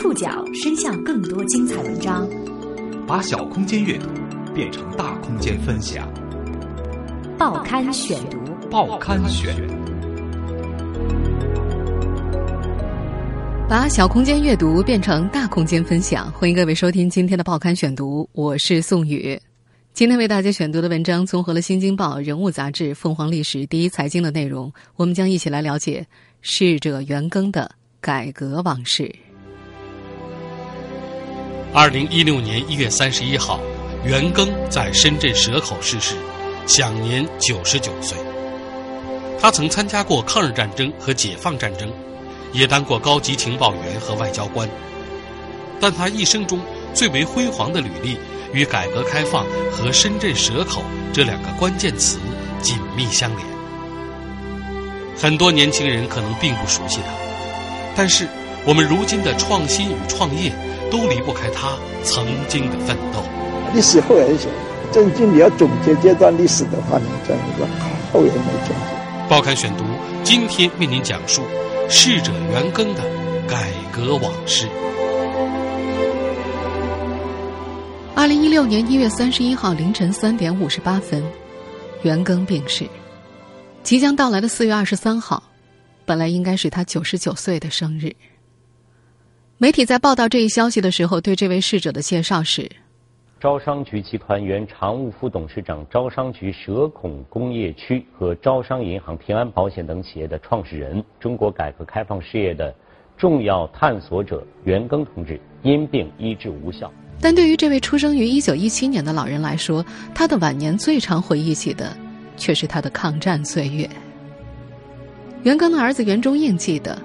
触角伸向更多精彩文章，把小空间阅读变成大空间分享。报刊选读，报刊选，把小空间阅读变成大空间分享。欢迎各位收听今天的报刊选读，我是宋宇。今天为大家选读的文章综合了《新京报》《人物》杂志、凤凰历史、第一财经的内容，我们将一起来了解逝者袁庚的改革往事。二零一六年一月三十一号，袁庚在深圳蛇口逝世，享年九十九岁。他曾参加过抗日战争和解放战争，也当过高级情报员和外交官。但他一生中最为辉煌的履历，与改革开放和深圳蛇口这两个关键词紧密相连。很多年轻人可能并不熟悉他，但是我们如今的创新与创业。都离不开他曾经的奋斗。历史后人写，真经你要总结这段历史的话，你这样说后人没总结。报刊选读，今天为您讲述逝者袁庚的改革往事。二零一六年一月三十一号凌晨三点五十八分，袁庚病逝。即将到来的四月二十三号，本来应该是他九十九岁的生日。媒体在报道这一消息的时候，对这位逝者的介绍是：招商局集团原常务副董事长、招商局蛇孔工业区和招商银行、平安保险等企业的创始人，中国改革开放事业的重要探索者袁庚同志因病医治无效。但对于这位出生于一九一七年的老人来说，他的晚年最常回忆起的，却是他的抗战岁月。袁庚的儿子袁中应记得。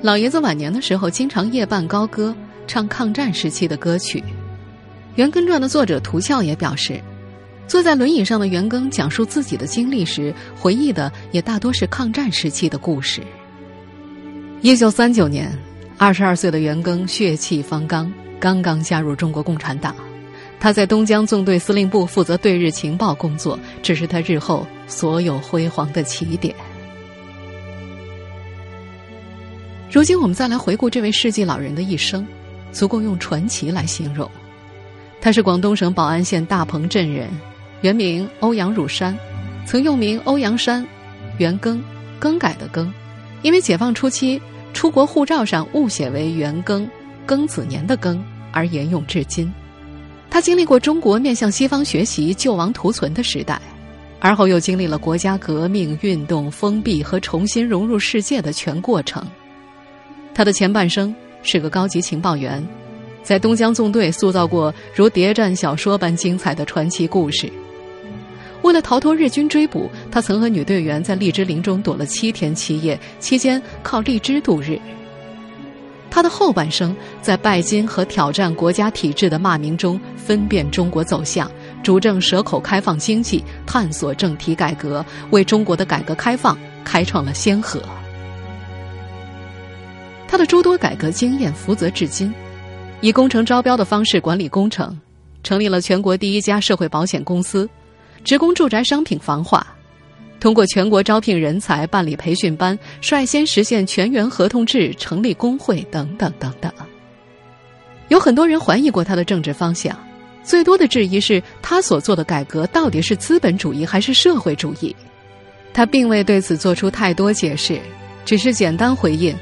老爷子晚年的时候，经常夜半高歌，唱抗战时期的歌曲。《袁庚传》的作者涂俏也表示，坐在轮椅上的袁庚讲述自己的经历时，回忆的也大多是抗战时期的故事。一九三九年，二十二岁的袁庚血气方刚，刚刚加入中国共产党。他在东江纵队司令部负责对日情报工作，这是他日后所有辉煌的起点。如今我们再来回顾这位世纪老人的一生，足够用传奇来形容。他是广东省宝安县大鹏镇人，原名欧阳汝山，曾用名欧阳山，元庚，更改的庚，因为解放初期出国护照上误写为元庚，庚子年的庚而沿用至今。他经历过中国面向西方学习、救亡图存的时代，而后又经历了国家革命运动、封闭和重新融入世界的全过程。他的前半生是个高级情报员，在东江纵队塑造过如谍战小说般精彩的传奇故事。为了逃脱日军追捕，他曾和女队员在荔枝林中躲了七天七夜，期间靠荔枝度日。他的后半生在拜金和挑战国家体制的骂名中分辨中国走向，主政蛇口开放经济，探索政体改革，为中国的改革开放开创了先河。他的诸多改革经验福泽至今，以工程招标的方式管理工程，成立了全国第一家社会保险公司，职工住宅商品房化，通过全国招聘人才、办理培训班，率先实现全员合同制，成立工会等等等等。有很多人怀疑过他的政治方向，最多的质疑是他所做的改革到底是资本主义还是社会主义。他并未对此做出太多解释，只是简单回应。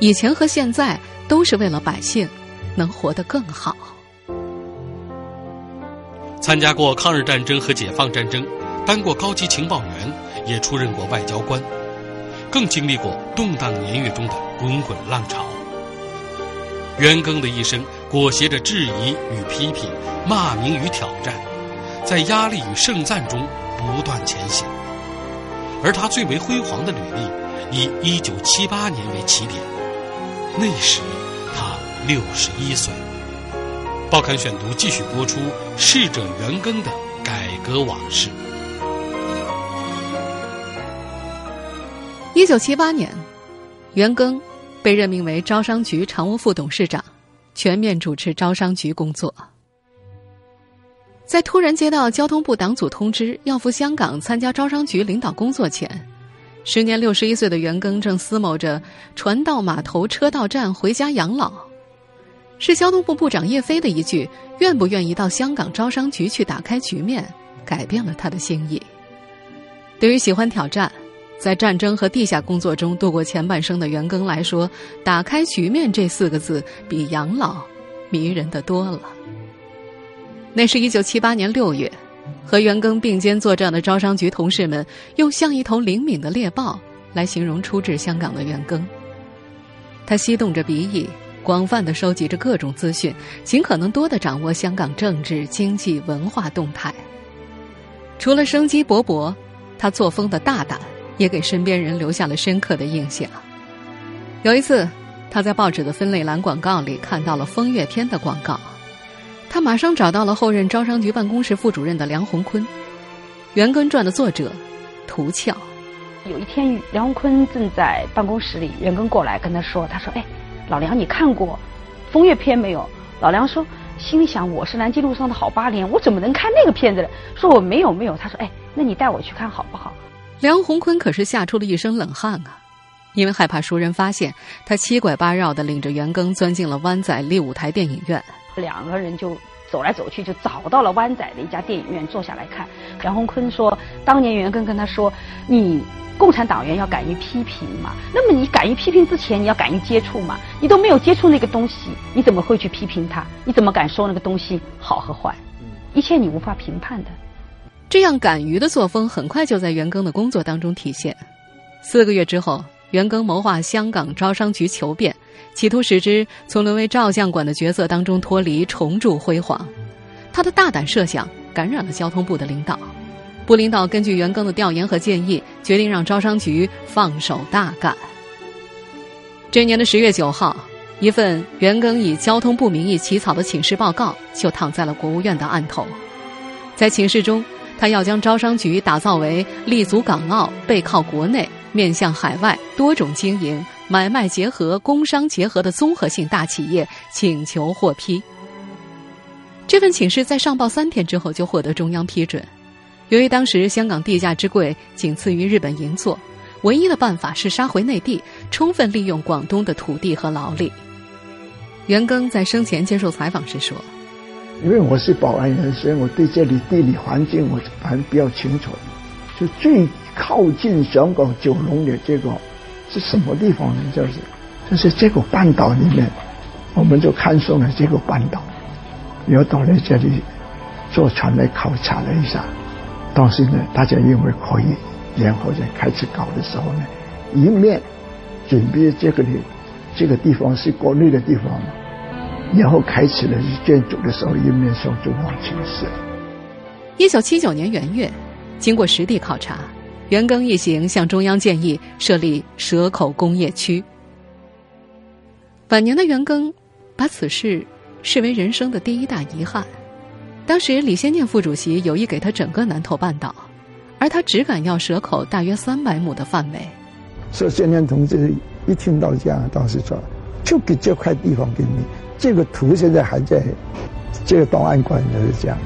以前和现在都是为了百姓能活得更好。参加过抗日战争和解放战争，当过高级情报员，也出任过外交官，更经历过动荡年月中的滚滚浪潮。袁庚的一生裹挟着质疑与批评、骂名与挑战，在压力与盛赞中不断前行。而他最为辉煌的履历，以一九七八年为起点。那时，他六十一岁。报刊选读继续播出逝者袁庚的改革往事。一九七八年，袁庚被任命为招商局常务副董事长，全面主持招商局工作。在突然接到交通部党组通知要赴香港参加招商局领导工作前。时年六十一岁的袁庚正思谋着船到码头、车到站回家养老。是交通部部长叶飞的一句“愿不愿意到香港招商局去打开局面”，改变了他的心意。对于喜欢挑战，在战争和地下工作中度过前半生的袁庚来说，“打开局面”这四个字比养老迷人的多了。那是一九七八年六月，和袁庚并肩作战的招商局同事们，用“像一头灵敏的猎豹”来形容初至香港的袁庚。他吸动着鼻翼。广泛的收集着各种资讯，尽可能多的掌握香港政治、经济、文化动态。除了生机勃勃，他作风的大胆也给身边人留下了深刻的印象。有一次，他在报纸的分类栏广告里看到了风月片的广告，他马上找到了后任招商局办公室副主任的梁鸿坤，《袁庚传》的作者涂俏。有一天，梁鸿坤正在办公室里，袁庚过来跟他说：“他说，哎。”老梁，你看过《风月片》没有？老梁说，心里想我是南京路上的好八连，我怎么能看那个片子呢？说我没有没有。他说，哎，那你带我去看好不好？梁鸿坤可是吓出了一身冷汗啊，因为害怕熟人发现，他七拐八绕的领着袁庚钻进了湾仔立舞台电影院。两个人就走来走去，就找到了湾仔的一家电影院坐下来看。梁鸿坤说，当年袁庚跟他说，你。共产党员要敢于批评嘛？那么你敢于批评之前，你要敢于接触嘛？你都没有接触那个东西，你怎么会去批评它？你怎么敢说那个东西好和坏？一切你无法评判的。这样敢于的作风，很快就在袁庚的工作当中体现。四个月之后，袁庚谋划香港招商局求变，企图使之从沦为照相馆的角色当中脱离，重铸辉煌。他的大胆设想感染了交通部的领导。部领导根据袁庚的调研和建议，决定让招商局放手大干。这年的十月九号，一份袁庚以交通部名义起草的请示报告就躺在了国务院的案头。在请示中，他要将招商局打造为立足港澳、背靠国内、面向海外、多种经营、买卖结合、工商结合的综合性大企业，请求获批。这份请示在上报三天之后就获得中央批准。由于当时香港地价之贵，仅次于日本银座，唯一的办法是杀回内地，充分利用广东的土地和劳力。袁庚在生前接受采访时说：“因为我是保安人所以我对这里地理环境我还比较清楚。就最靠近香港九龙的这个是什么地方呢？就是就是这个半岛里面，我们就看上了这个半岛，又到了这里坐船来考察了一下。”当时呢，大家认为可以，然后在开始搞的时候呢，一面准备这个的这个地方是国内的地方，然后开始了建筑的时候，一面向中央请示。一九七九年元月，经过实地考察，袁庚一行向中央建议设立蛇口工业区。晚年的袁庚把此事视为人生的第一大遗憾。当时李先念副主席有意给他整个南头半岛，而他只敢要蛇口大约三百亩的范围。说先念同志一听到这样，当时说就给这块地方给你，这个图现在还在这个档案馆里是这样。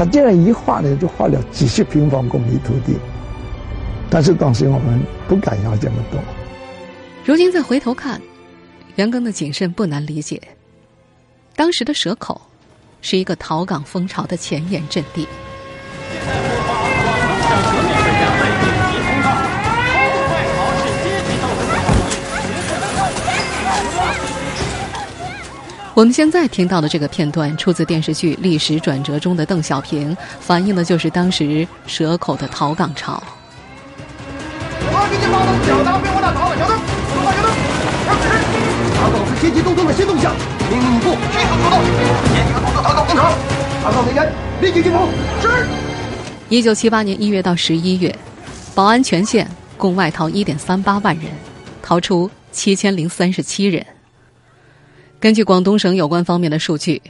他这样一画呢，就画了几十平方公里土地，但是当时我们不敢要这么多。如今再回头看，袁庚的谨慎不难理解。当时的蛇口。是一个逃港风潮的前沿阵地。我们现在听到的这个片段出自电视剧《历史转折中的邓小平》，反映的就是当时蛇口的逃港潮。我给你报道小灯，别往那逃了，小灯，收到小灯，要指示。查找是先机东东的新动向，命令部迅速出动，严禁同志逃港工厂，查找人员立即进攻。是。一九七八年一月到十一月，宝安全县共外逃一点三八万人，逃出七千零三十七人。根据广东省有关方面的数据，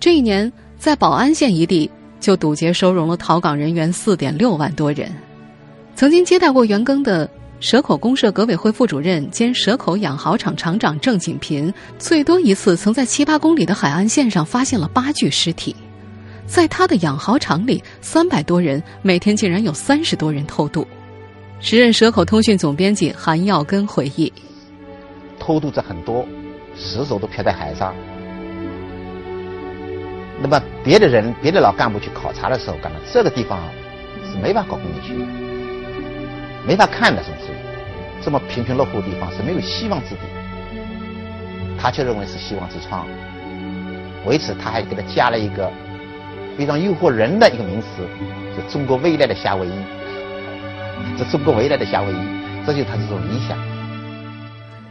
这一年在宝安县一地就堵截收容了逃港人员四点六万多人。曾经接待过袁庚的蛇口公社革委会副主任兼蛇口养蚝厂厂长郑锦平，最多一次曾在七八公里的海岸线上发现了八具尸体。在他的养蚝厂里，三百多人每天竟然有三十多人偷渡。时任蛇口通讯总编辑韩耀根回忆：偷渡者很多。尸首都漂在海上，那么别的人、别的老干部去考察的时候，感到这个地方是没法搞工业区的，没法看的，甚至这么贫穷落后的地方是没有希望之地。他却认为是希望之窗，为此他还给他加了一个非常诱惑人的一个名词，就中国未来的夏威夷。这中国未来的夏威夷，这就是他这种理想。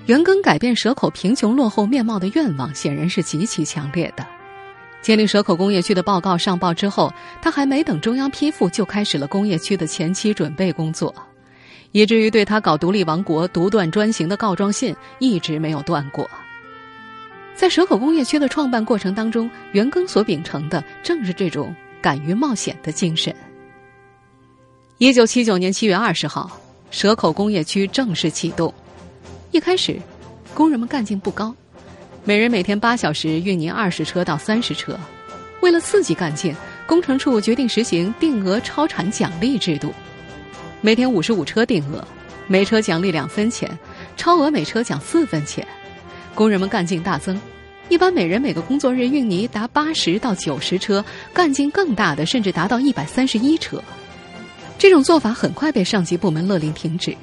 袁庚改变蛇口贫穷落后面貌的愿望显然是极其强烈的。建立蛇口工业区的报告上报之后，他还没等中央批复，就开始了工业区的前期准备工作，以至于对他搞独立王国、独断专行的告状信一直没有断过。在蛇口工业区的创办过程当中，袁庚所秉承的正是这种敢于冒险的精神。一九七九年七月二十号，蛇口工业区正式启动。一开始，工人们干劲不高，每人每天八小时运泥二十车到三十车。为了刺激干劲，工程处决定实行定额超产奖励制度，每天五十五车定额，每车奖励两分钱，超额每车奖四分钱。工人们干劲大增，一般每人每个工作日运泥达八十到九十车，干劲更大的甚至达到一百三十一车。这种做法很快被上级部门勒令停止。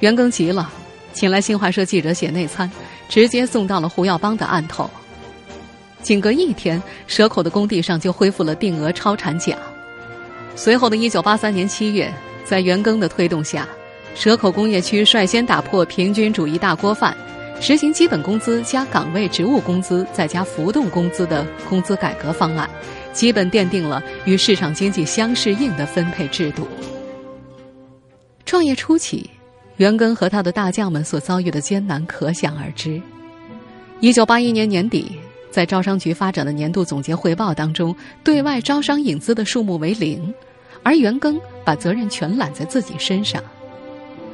袁庚急了。请来新华社记者写内参，直接送到了胡耀邦的案头。仅隔一天，蛇口的工地上就恢复了定额超产奖。随后的一九八三年七月，在袁庚的推动下，蛇口工业区率先打破平均主义大锅饭，实行基本工资加岗位职务工资再加浮动工资的工资改革方案，基本奠定了与市场经济相适应的分配制度。创业初期。袁庚和他的大将们所遭遇的艰难可想而知。一九八一年年底，在招商局发展的年度总结汇报当中，对外招商引资的数目为零，而袁庚把责任全揽在自己身上。《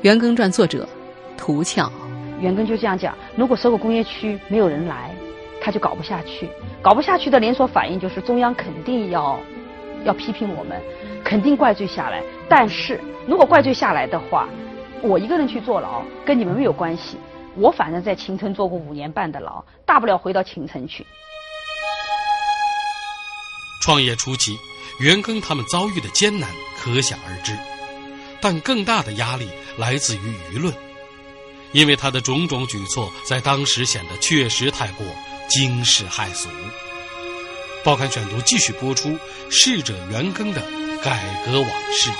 袁庚传》作者涂俏，袁庚就这样讲：如果蛇口工业区没有人来，他就搞不下去。搞不下去的连锁反应就是中央肯定要要批评我们，肯定怪罪下来。但是如果怪罪下来的话，我一个人去坐牢，跟你们没有关系。我反正在秦城坐过五年半的牢，大不了回到秦城去。创业初期，袁庚他们遭遇的艰难可想而知，但更大的压力来自于舆论，因为他的种种举措在当时显得确实太过惊世骇俗。报刊选读继续播出逝者袁庚的改革往事。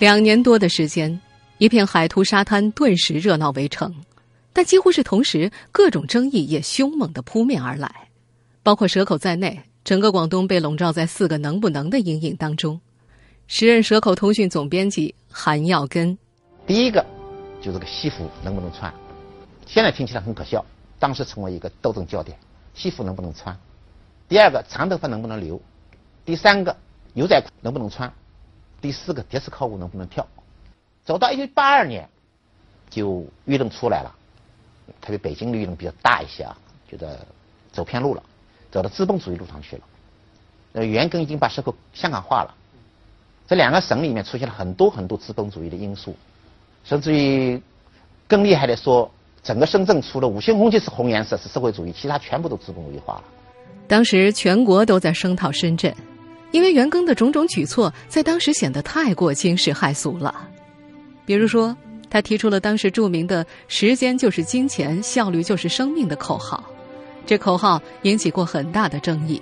两年多的时间，一片海图沙滩顿时热闹围城，但几乎是同时，各种争议也凶猛的扑面而来，包括蛇口在内，整个广东被笼罩在四个“能不能”的阴影当中。时任蛇口通讯总编辑韩耀根，第一个就是个西服能不能穿，现在听起来很可笑，当时成为一个斗争焦点：西服能不能穿？第二个长头发能不能留？第三个牛仔裤能不能穿？第四个，迪斯科舞能不能跳？走到一九八二年，就舆论出来了，特别北京的舆论比较大一些啊，觉得走偏路了，走到资本主义路上去了。那，袁庚已经把社会香港化了，这两个省里面出现了很多很多资本主义的因素，甚至于更厉害的说，整个深圳除了五星红旗是红颜色是社会主义，其他全部都资本主义化了。当时全国都在声讨深圳。因为袁庚的种种举措在当时显得太过惊世骇俗了，比如说，他提出了当时著名的“时间就是金钱，效率就是生命”的口号，这口号引起过很大的争议。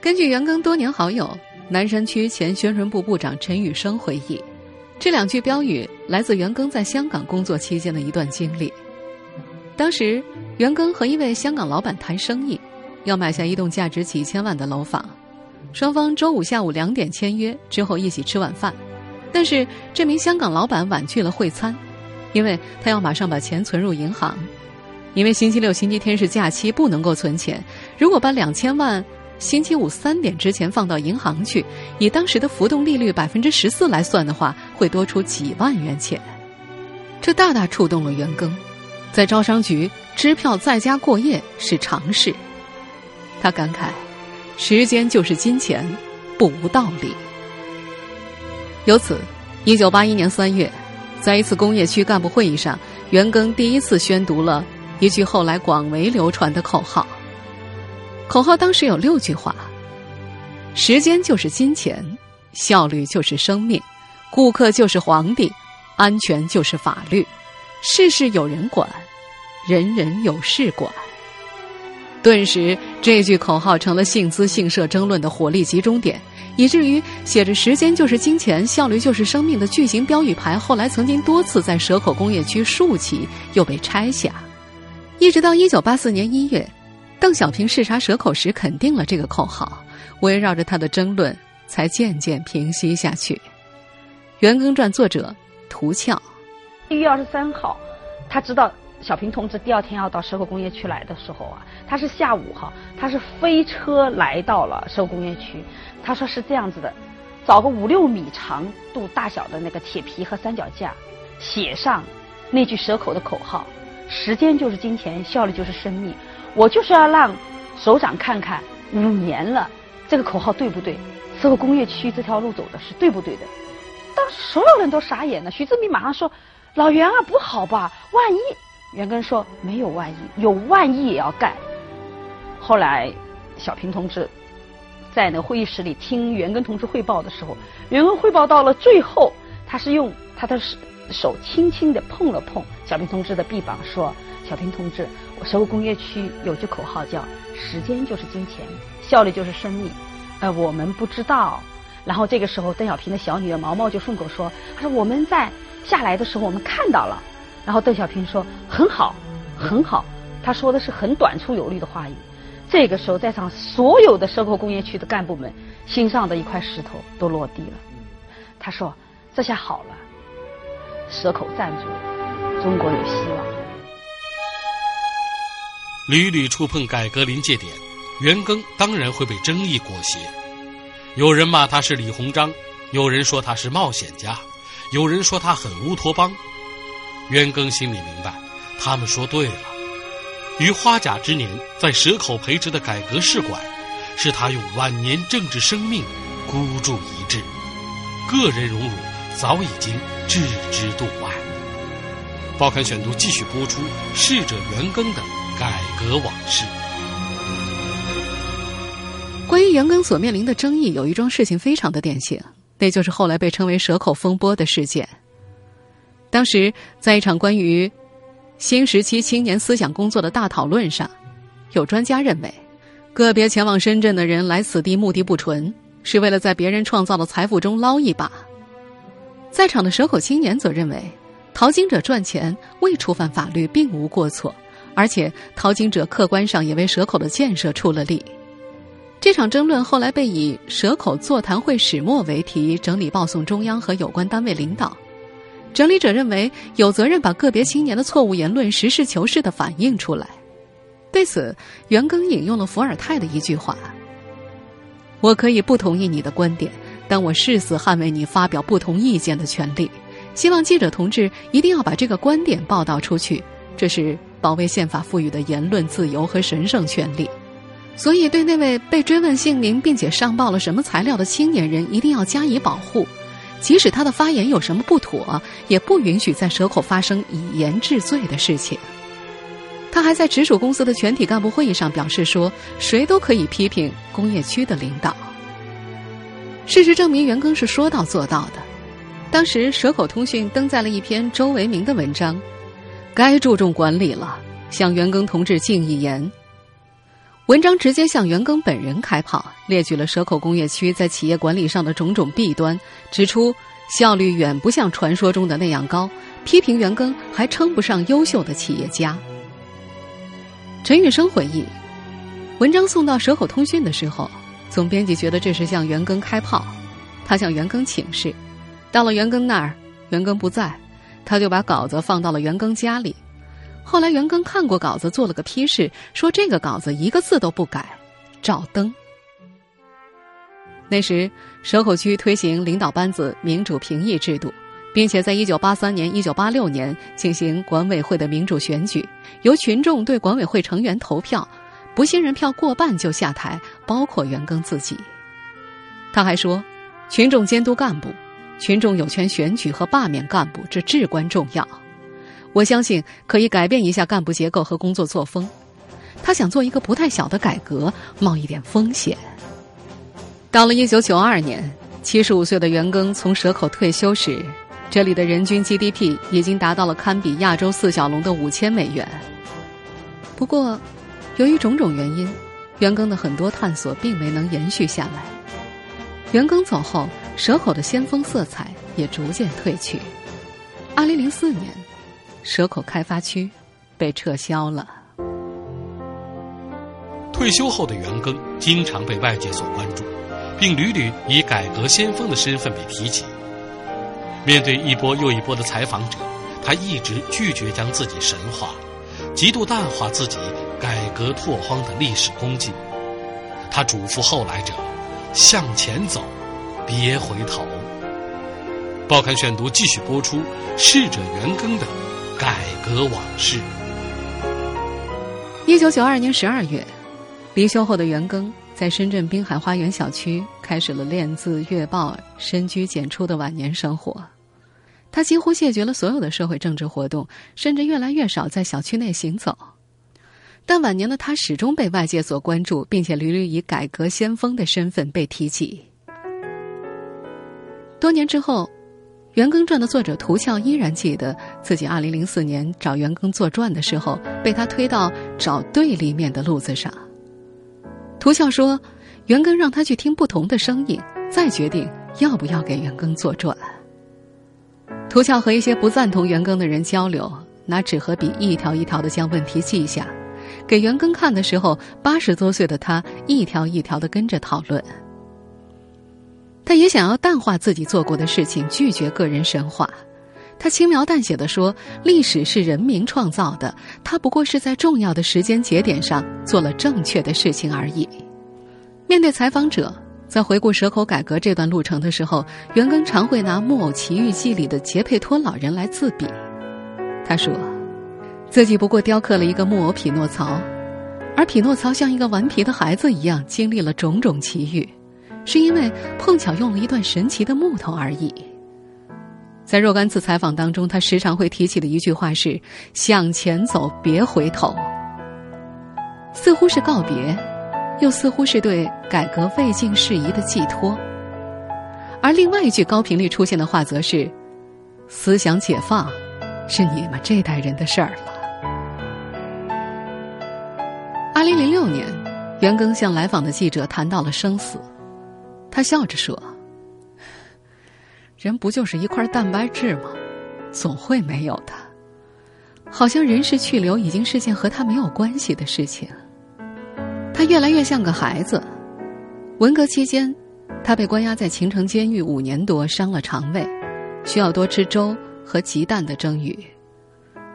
根据袁庚多年好友、南山区前宣传部部长陈宇生回忆，这两句标语来自袁庚在香港工作期间的一段经历。当时，袁庚和一位香港老板谈生意，要买下一栋价值几千万的楼房。双方周五下午两点签约之后一起吃晚饭，但是这名香港老板婉拒了会餐，因为他要马上把钱存入银行，因为星期六、星期天是假期，不能够存钱。如果把两千万星期五三点之前放到银行去，以当时的浮动利率百分之十四来算的话，会多出几万元钱。这大大触动了袁庚，在招商局支票在家过夜是常事，他感慨。时间就是金钱，不无道理。由此，一九八一年三月，在一次工业区干部会议上，袁庚第一次宣读了一句后来广为流传的口号：“口号当时有六句话：时间就是金钱，效率就是生命，顾客就是皇帝，安全就是法律，事事有人管，人人有事管。顿时，这句口号成了姓资姓社争论的火力集中点，以至于写着“时间就是金钱，效率就是生命”的巨型标语牌，后来曾经多次在蛇口工业区竖起，又被拆下。一直到一九八四年一月，邓小平视察蛇口时肯定了这个口号，围绕着他的争论才渐渐平息下去。《袁庚传》作者涂俏，一月二十三号，他知道。小平同志第二天要到蛇口工业区来的时候啊，他是下午哈，他是飞车来到了蛇口工业区。他说是这样子的，找个五六米长度大小的那个铁皮和三脚架，写上那句蛇口的口号：时间就是金钱，效率就是生命。我就是要让首长看看五年了，这个口号对不对？蛇口工业区这条路走的是对不对的？当时所有人都傻眼了。徐志明马上说：“老袁啊，不好吧？万一……”袁庚说：“没有万一，有万一也要干。”后来，小平同志在那会议室里听袁庚同志汇报的时候，袁庚汇报到了最后，他是用他的手轻轻的碰了碰小平同志的臂膀，说：“小平同志，我蛇口工业区有句口号叫‘时间就是金钱，效率就是生命’，呃，我们不知道。”然后这个时候，邓小平的小女儿毛毛就顺口说：“他说我们在下来的时候，我们看到了。”然后邓小平说：“很好，很好。”他说的是很短促有力的话语。这个时候，在场所有的蛇口工业区的干部们心上的一块石头都落地了。他说：“这下好了，蛇口站住，中国有希望。”屡屡触碰改革临界点，袁庚当然会被争议裹挟。有人骂他是李鸿章，有人说他是冒险家，有人说他很乌托邦。袁庚心里明白，他们说对了。于花甲之年在蛇口培植的改革试管，是他用晚年政治生命孤注一掷，个人荣辱早已经置之度外。报刊选读继续播出逝者袁庚的改革往事。关于袁庚所面临的争议，有一桩事情非常的典型，那就是后来被称为“蛇口风波”的事件。当时，在一场关于新时期青年思想工作的大讨论上，有专家认为，个别前往深圳的人来此地目的不纯，是为了在别人创造的财富中捞一把。在场的蛇口青年则认为，淘金者赚钱未触犯法律，并无过错，而且淘金者客观上也为蛇口的建设出了力。这场争论后来被以“蛇口座谈会始末”为题整理报送中央和有关单位领导。整理者认为有责任把个别青年的错误言论实事求是的反映出来。对此，袁庚引用了伏尔泰的一句话：“我可以不同意你的观点，但我誓死捍卫你发表不同意见的权利。希望记者同志一定要把这个观点报道出去，这是保卫宪法赋予的言论自由和神圣权利。所以，对那位被追问姓名并且上报了什么材料的青年人，一定要加以保护。”即使他的发言有什么不妥，也不允许在蛇口发生以言治罪的事情。他还在直属公司的全体干部会议上表示说：“谁都可以批评工业区的领导。”事实证明，袁庚是说到做到的。当时，蛇口通讯登载了一篇周维明的文章：“该注重管理了，向袁庚同志敬一言。”文章直接向袁庚本人开炮，列举了蛇口工业区在企业管理上的种种弊端，指出效率远不像传说中的那样高，批评袁庚还称不上优秀的企业家。陈玉生回忆，文章送到蛇口通讯的时候，总编辑觉得这是向袁庚开炮，他向袁庚请示，到了袁庚那儿，袁庚不在，他就把稿子放到了袁庚家里。后来袁庚看过稿子，做了个批示，说这个稿子一个字都不改，照登。那时蛇口区推行领导班子民主评议制度，并且在一九八三年、一九八六年进行管委会的民主选举，由群众对管委会成员投票，不信任票过半就下台，包括袁庚自己。他还说，群众监督干部，群众有权选举和罢免干部，这至关重要。我相信可以改变一下干部结构和工作作风。他想做一个不太小的改革，冒一点风险。到了一九九二年，七十五岁的袁庚从蛇口退休时，这里的人均 GDP 已经达到了堪比亚洲四小龙的五千美元。不过，由于种种原因，袁庚的很多探索并没能延续下来。袁庚走后，蛇口的先锋色彩也逐渐褪去。二零零四年，蛇口开发区被撤销了。退休后的袁庚经常被外界所关注。并屡屡以改革先锋的身份被提起。面对一波又一波的采访者，他一直拒绝将自己神化，极度淡化自己改革拓荒的历史功绩。他嘱咐后来者：“向前走，别回头。”报刊选读继续播出逝者袁庚的改革往事。一九九二年十二月，离休后的袁庚。在深圳滨海花园小区开始了练字、阅报、深居简出的晚年生活。他几乎谢绝了所有的社会政治活动，甚至越来越少在小区内行走。但晚年的他始终被外界所关注，并且屡屡以改革先锋的身份被提起。多年之后，《袁庚传》的作者涂俏依然记得自己2004年找袁庚作传的时候，被他推到找对立面的路子上。涂笑说：“袁庚让他去听不同的声音，再决定要不要给袁庚作传。”涂笑和一些不赞同袁庚的人交流，拿纸和笔一条一条的将问题记下，给袁庚看的时候，八十多岁的他一条一条的跟着讨论。他也想要淡化自己做过的事情，拒绝个人神话。他轻描淡写的说：“历史是人民创造的，他不过是在重要的时间节点上做了正确的事情而已。”面对采访者，在回顾蛇口改革这段路程的时候，袁庚常会拿《木偶奇遇记》里的杰佩托老人来自比。他说：“自己不过雕刻了一个木偶匹诺曹，而匹诺曹像一个顽皮的孩子一样，经历了种种奇遇，是因为碰巧用了一段神奇的木头而已。”在若干次采访当中，他时常会提起的一句话是“向前走，别回头”，似乎是告别，又似乎是对改革未尽事宜的寄托。而另外一句高频率出现的话，则是“思想解放，是你们这代人的事儿了”。二零零六年，袁庚向来访的记者谈到了生死，他笑着说。人不就是一块蛋白质吗？总会没有的。好像人事去留已经是件和他没有关系的事情。他越来越像个孩子。文革期间，他被关押在秦城监狱五年多，伤了肠胃，需要多吃粥和鸡蛋的蒸鱼。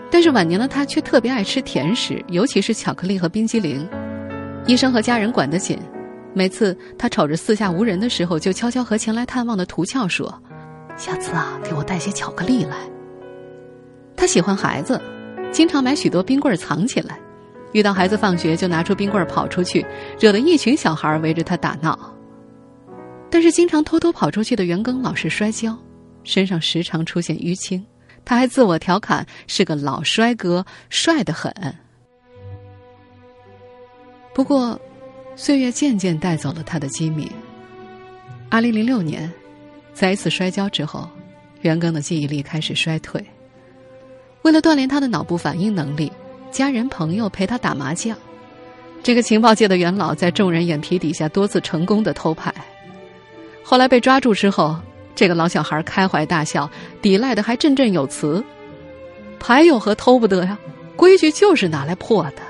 但是晚年的他却特别爱吃甜食，尤其是巧克力和冰激凌。医生和家人管得紧，每次他瞅着四下无人的时候，就悄悄和前来探望的涂俏说。下次啊，给我带些巧克力来。他喜欢孩子，经常买许多冰棍藏起来，遇到孩子放学就拿出冰棍跑出去，惹得一群小孩围着他打闹。但是经常偷偷跑出去的袁庚老是摔跤，身上时常出现淤青，他还自我调侃是个老帅哥，帅得很。不过，岁月渐渐带走了他的机敏。二零零六年。在一次摔跤之后，袁庚的记忆力开始衰退。为了锻炼他的脑部反应能力，家人朋友陪他打麻将。这个情报界的元老在众人眼皮底下多次成功的偷牌。后来被抓住之后，这个老小孩开怀大笑，抵赖的还振振有词：“牌有何偷不得呀？规矩就是拿来破的。”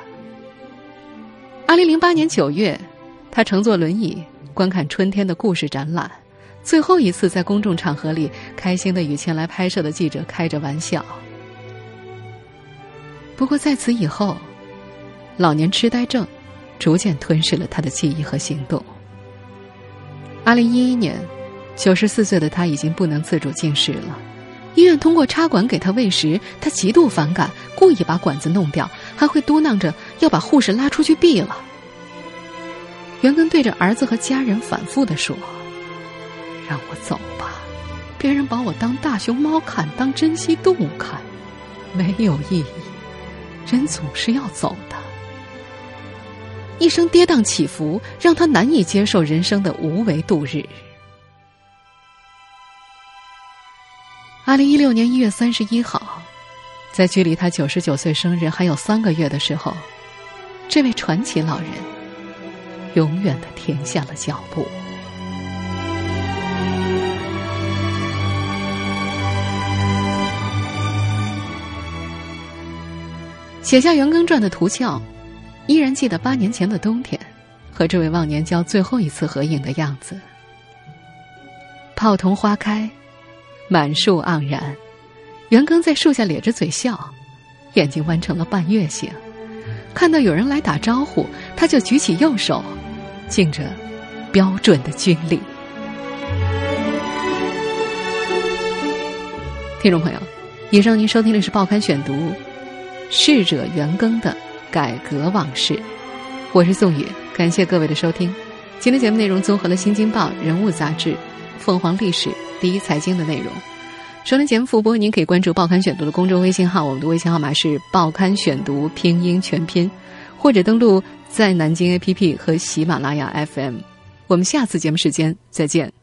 二零零八年九月，他乘坐轮椅观看春天的故事展览。最后一次在公众场合里，开心的与前来拍摄的记者开着玩笑。不过在此以后，老年痴呆症逐渐吞噬了他的记忆和行动。二零一一年，九十四岁的他已经不能自主进食了，医院通过插管给他喂食，他极度反感，故意把管子弄掉，还会嘟囔着要把护士拉出去毙了。袁庚对着儿子和家人反复的说。让我走吧，别人把我当大熊猫看，当珍稀动物看，没有意义。人总是要走的。一生跌宕起伏，让他难以接受人生的无为度日。二零一六年一月三十一号，在距离他九十九岁生日还有三个月的时候，这位传奇老人永远的停下了脚步。写下《袁庚传》的涂翘，依然记得八年前的冬天，和这位忘年交最后一次合影的样子。泡桐花开，满树盎然，袁庚在树下咧着嘴笑，眼睛弯成了半月形。看到有人来打招呼，他就举起右手，敬着标准的军礼。听众朋友，以上您收听的是《报刊选读》。逝者袁庚的改革往事，我是宋宇，感谢各位的收听。今天节目内容综合了《新京报》人物杂志、凤凰历史、第一财经的内容。收听节目复播，您可以关注《报刊选读》的公众微信号，我们的微信号码是《报刊选读》拼音全拼，或者登录在南京 APP 和喜马拉雅 FM。我们下次节目时间再见。